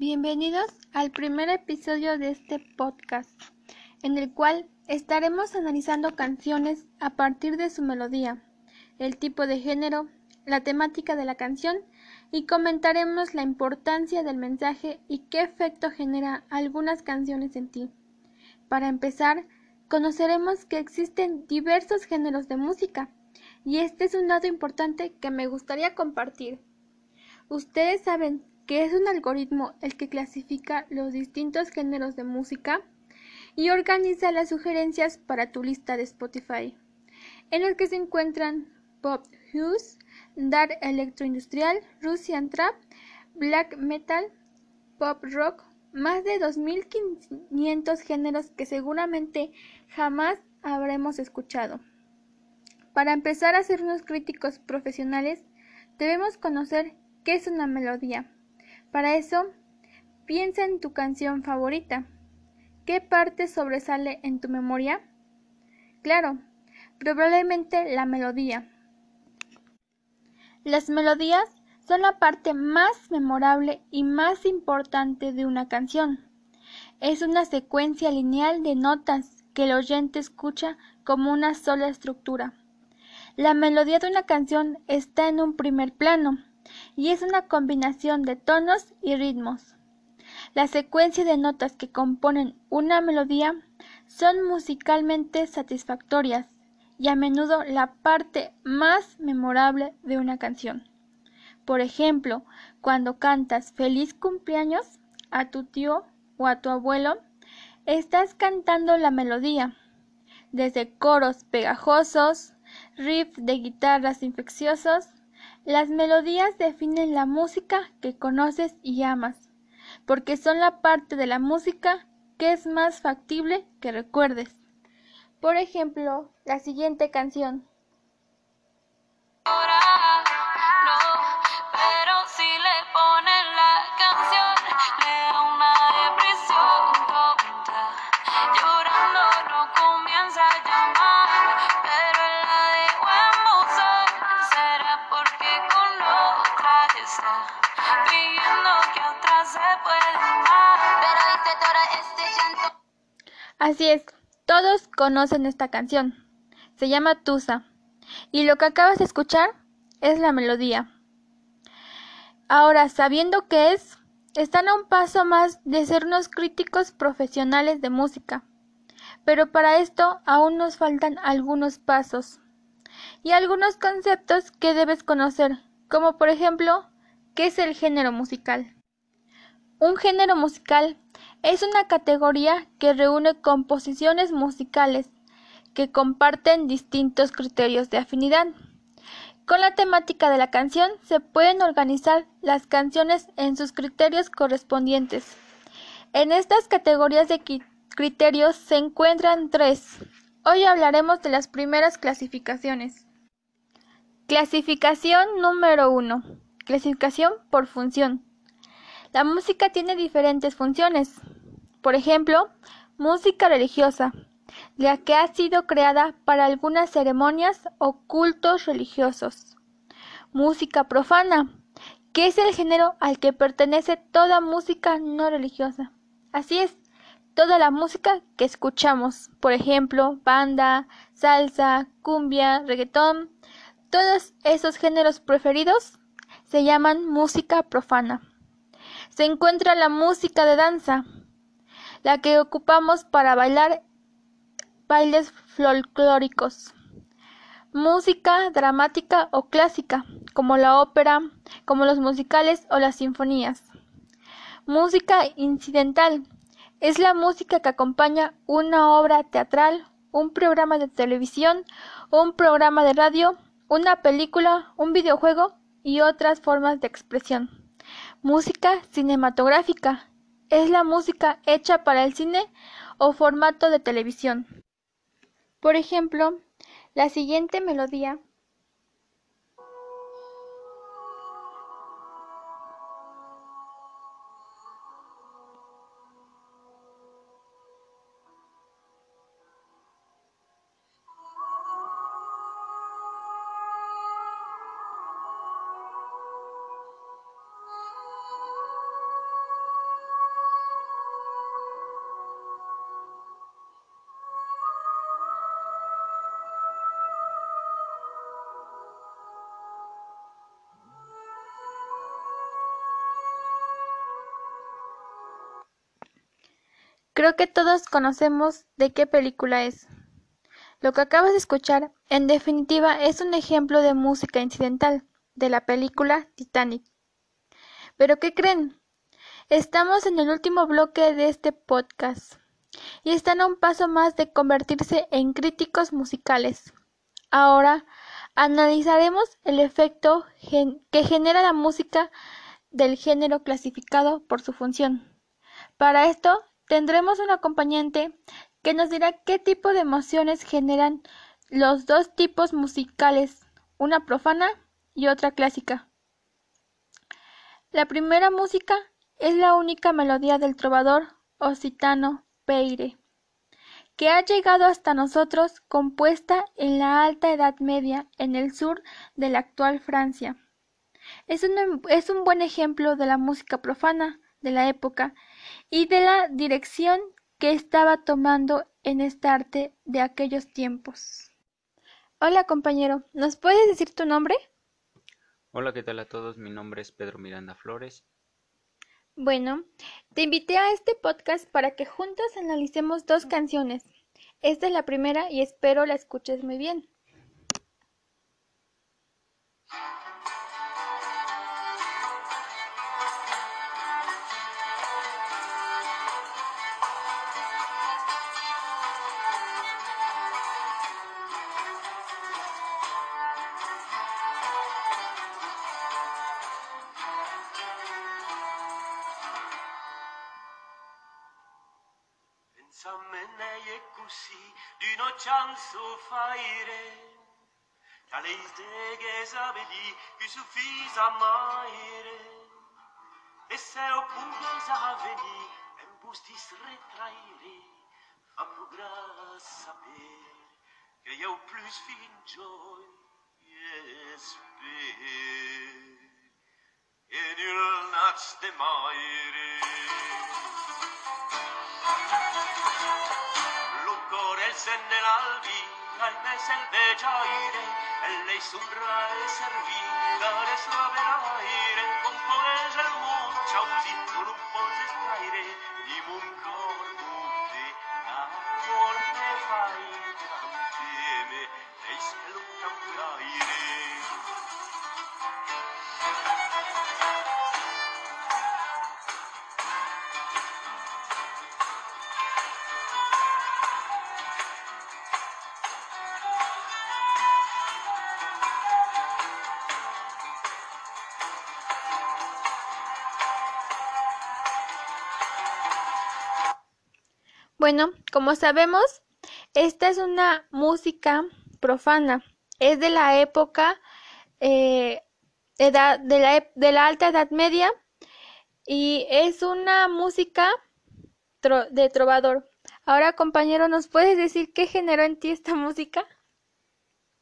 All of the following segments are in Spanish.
Bienvenidos al primer episodio de este podcast, en el cual estaremos analizando canciones a partir de su melodía, el tipo de género, la temática de la canción y comentaremos la importancia del mensaje y qué efecto genera algunas canciones en ti. Para empezar, conoceremos que existen diversos géneros de música y este es un dato importante que me gustaría compartir. ¿Ustedes saben qué es un algoritmo el que clasifica los distintos géneros de música y organiza las sugerencias para tu lista de Spotify, en el que se encuentran pop house, dark electroindustrial, Russian trap, black metal, pop rock, más de 2.500 géneros que seguramente jamás habremos escuchado. Para empezar a ser unos críticos profesionales, debemos conocer qué es una melodía. Para eso, piensa en tu canción favorita. ¿Qué parte sobresale en tu memoria? Claro, probablemente la melodía. Las melodías son la parte más memorable y más importante de una canción. Es una secuencia lineal de notas que el oyente escucha como una sola estructura. La melodía de una canción está en un primer plano y es una combinación de tonos y ritmos. La secuencia de notas que componen una melodía son musicalmente satisfactorias y a menudo la parte más memorable de una canción. Por ejemplo, cuando cantas feliz cumpleaños a tu tío o a tu abuelo, estás cantando la melodía, desde coros pegajosos, riffs de guitarras infecciosos, las melodías definen la música que conoces y amas, porque son la parte de la música que es más factible que recuerdes. Por ejemplo, la siguiente canción. Así es, todos conocen esta canción. Se llama Tusa. Y lo que acabas de escuchar es la melodía. Ahora, sabiendo qué es, están a un paso más de ser unos críticos profesionales de música. Pero para esto aún nos faltan algunos pasos y algunos conceptos que debes conocer, como por ejemplo, ¿qué es el género musical? Un género musical es una categoría que reúne composiciones musicales que comparten distintos criterios de afinidad. Con la temática de la canción se pueden organizar las canciones en sus criterios correspondientes. En estas categorías de criterios se encuentran tres. Hoy hablaremos de las primeras clasificaciones. Clasificación número 1. Clasificación por función. La música tiene diferentes funciones. Por ejemplo, música religiosa, la que ha sido creada para algunas ceremonias o cultos religiosos. Música profana, que es el género al que pertenece toda música no religiosa. Así es, toda la música que escuchamos, por ejemplo, banda, salsa, cumbia, reggaetón, todos esos géneros preferidos se llaman música profana se encuentra la música de danza, la que ocupamos para bailar bailes folclóricos. Música dramática o clásica, como la ópera, como los musicales o las sinfonías. Música incidental es la música que acompaña una obra teatral, un programa de televisión, un programa de radio, una película, un videojuego y otras formas de expresión. Música cinematográfica es la música hecha para el cine o formato de televisión. Por ejemplo, la siguiente melodía Creo que todos conocemos de qué película es. Lo que acabas de escuchar, en definitiva, es un ejemplo de música incidental de la película Titanic. Pero ¿qué creen? Estamos en el último bloque de este podcast y están a un paso más de convertirse en críticos musicales. Ahora analizaremos el efecto que genera la música del género clasificado por su función. Para esto tendremos un acompañante que nos dirá qué tipo de emociones generan los dos tipos musicales, una profana y otra clásica. La primera música es la única melodía del trovador occitano Peire, que ha llegado hasta nosotros compuesta en la Alta Edad Media en el sur de la actual Francia. Es un, es un buen ejemplo de la música profana de la época y de la dirección que estaba tomando en este arte de aquellos tiempos. Hola compañero, ¿nos puedes decir tu nombre? Hola, ¿qué tal a todos? Mi nombre es Pedro Miranda Flores. Bueno, te invité a este podcast para que juntos analicemos dos canciones. Esta es la primera y espero la escuches muy bien. falso faire. La leite che sabeli che suffisa maire e se o pure saveli e bustis retraire a progras saper che io plus fin joy e sper e nul nats de maire. Thank you sende l'albi al me selveggiaire e lei sudra e servì dare suave l'aire componege il mondo ciausi un pose staire di un cor tutte la morte fai tante me lei se lo campraire Bueno, como sabemos, esta es una música profana. Es de la época eh, edad, de, la, de la alta edad media y es una música de trovador. Ahora, compañero, ¿nos puedes decir qué generó en ti esta música?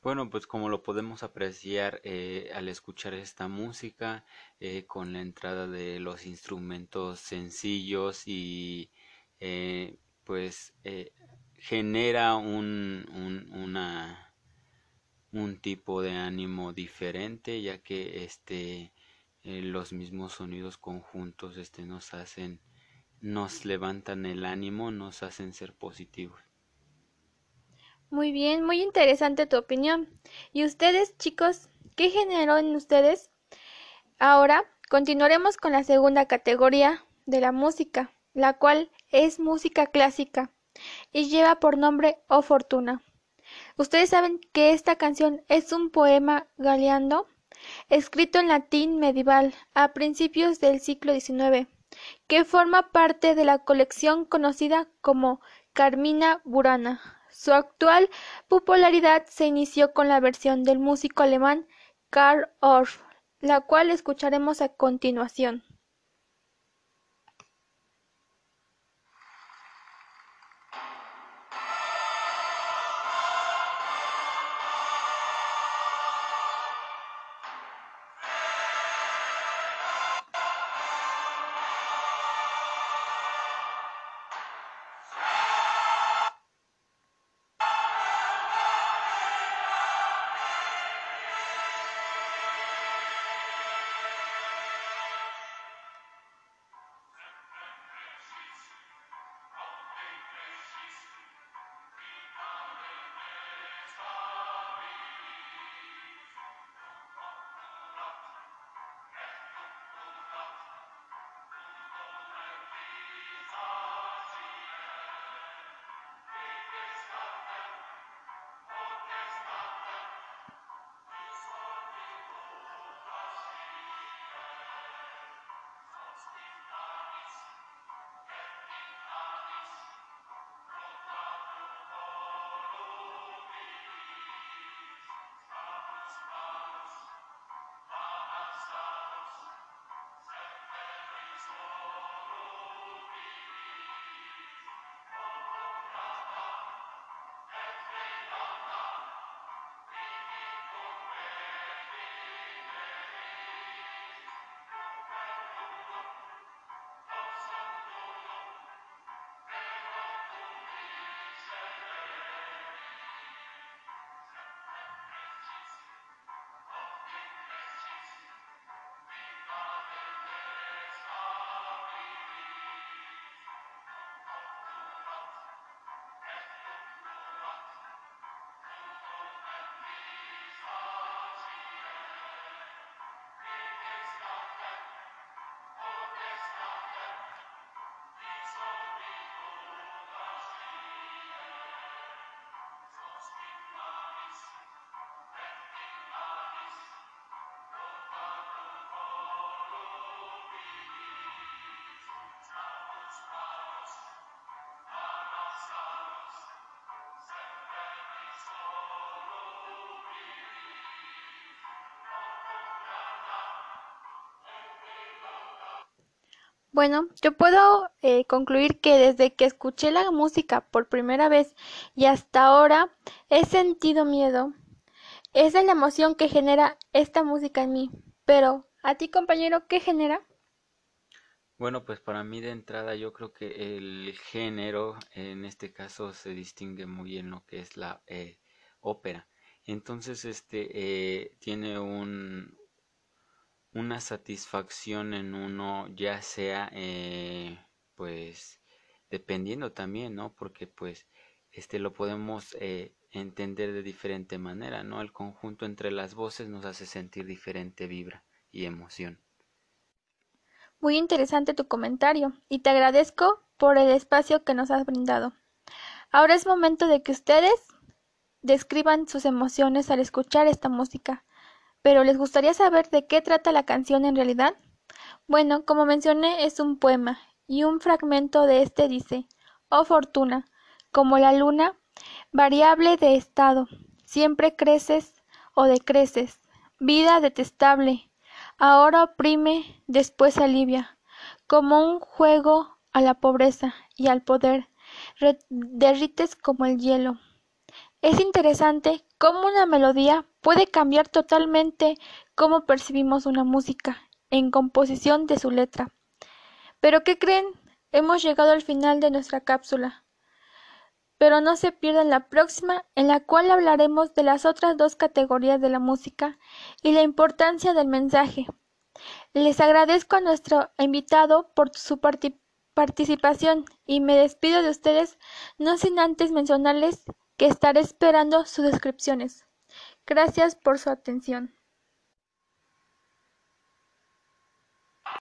Bueno, pues como lo podemos apreciar eh, al escuchar esta música, eh, con la entrada de los instrumentos sencillos y eh, pues eh, genera un, un, una, un tipo de ánimo diferente ya que este eh, los mismos sonidos conjuntos este nos hacen nos levantan el ánimo nos hacen ser positivos. Muy bien muy interesante tu opinión. Y ustedes chicos qué generó en ustedes ahora continuaremos con la segunda categoría de la música la cual es música clásica y lleva por nombre O Fortuna. Ustedes saben que esta canción es un poema galeando escrito en latín medieval a principios del siglo XIX, que forma parte de la colección conocida como Carmina Burana. Su actual popularidad se inició con la versión del músico alemán Karl Orff, la cual escucharemos a continuación. Bueno, yo puedo eh, concluir que desde que escuché la música por primera vez y hasta ahora he sentido miedo. Esa es la emoción que genera esta música en mí. Pero, ¿a ti compañero qué genera? Bueno, pues para mí de entrada yo creo que el género en este caso se distingue muy bien lo que es la eh, ópera. Entonces, este eh, tiene un, una satisfacción en uno, ya sea, eh, pues, dependiendo también, ¿no? Porque, pues, este lo podemos eh, entender de diferente manera, ¿no? El conjunto entre las voces nos hace sentir diferente vibra y emoción. Muy interesante tu comentario y te agradezco por el espacio que nos has brindado. Ahora es momento de que ustedes describan sus emociones al escuchar esta música. Pero ¿les gustaría saber de qué trata la canción en realidad? Bueno, como mencioné, es un poema, y un fragmento de este dice Oh fortuna, como la luna, variable de estado, siempre creces o decreces, vida detestable, ahora oprime, después alivia, como un juego a la pobreza y al poder, derrites como el hielo. Es interesante cómo una melodía puede cambiar totalmente cómo percibimos una música en composición de su letra. Pero ¿qué creen? Hemos llegado al final de nuestra cápsula. Pero no se pierdan la próxima, en la cual hablaremos de las otras dos categorías de la música y la importancia del mensaje. Les agradezco a nuestro invitado por su participación y me despido de ustedes no sin antes mencionarles que estaré esperando sus descripciones. Gracias por su atención.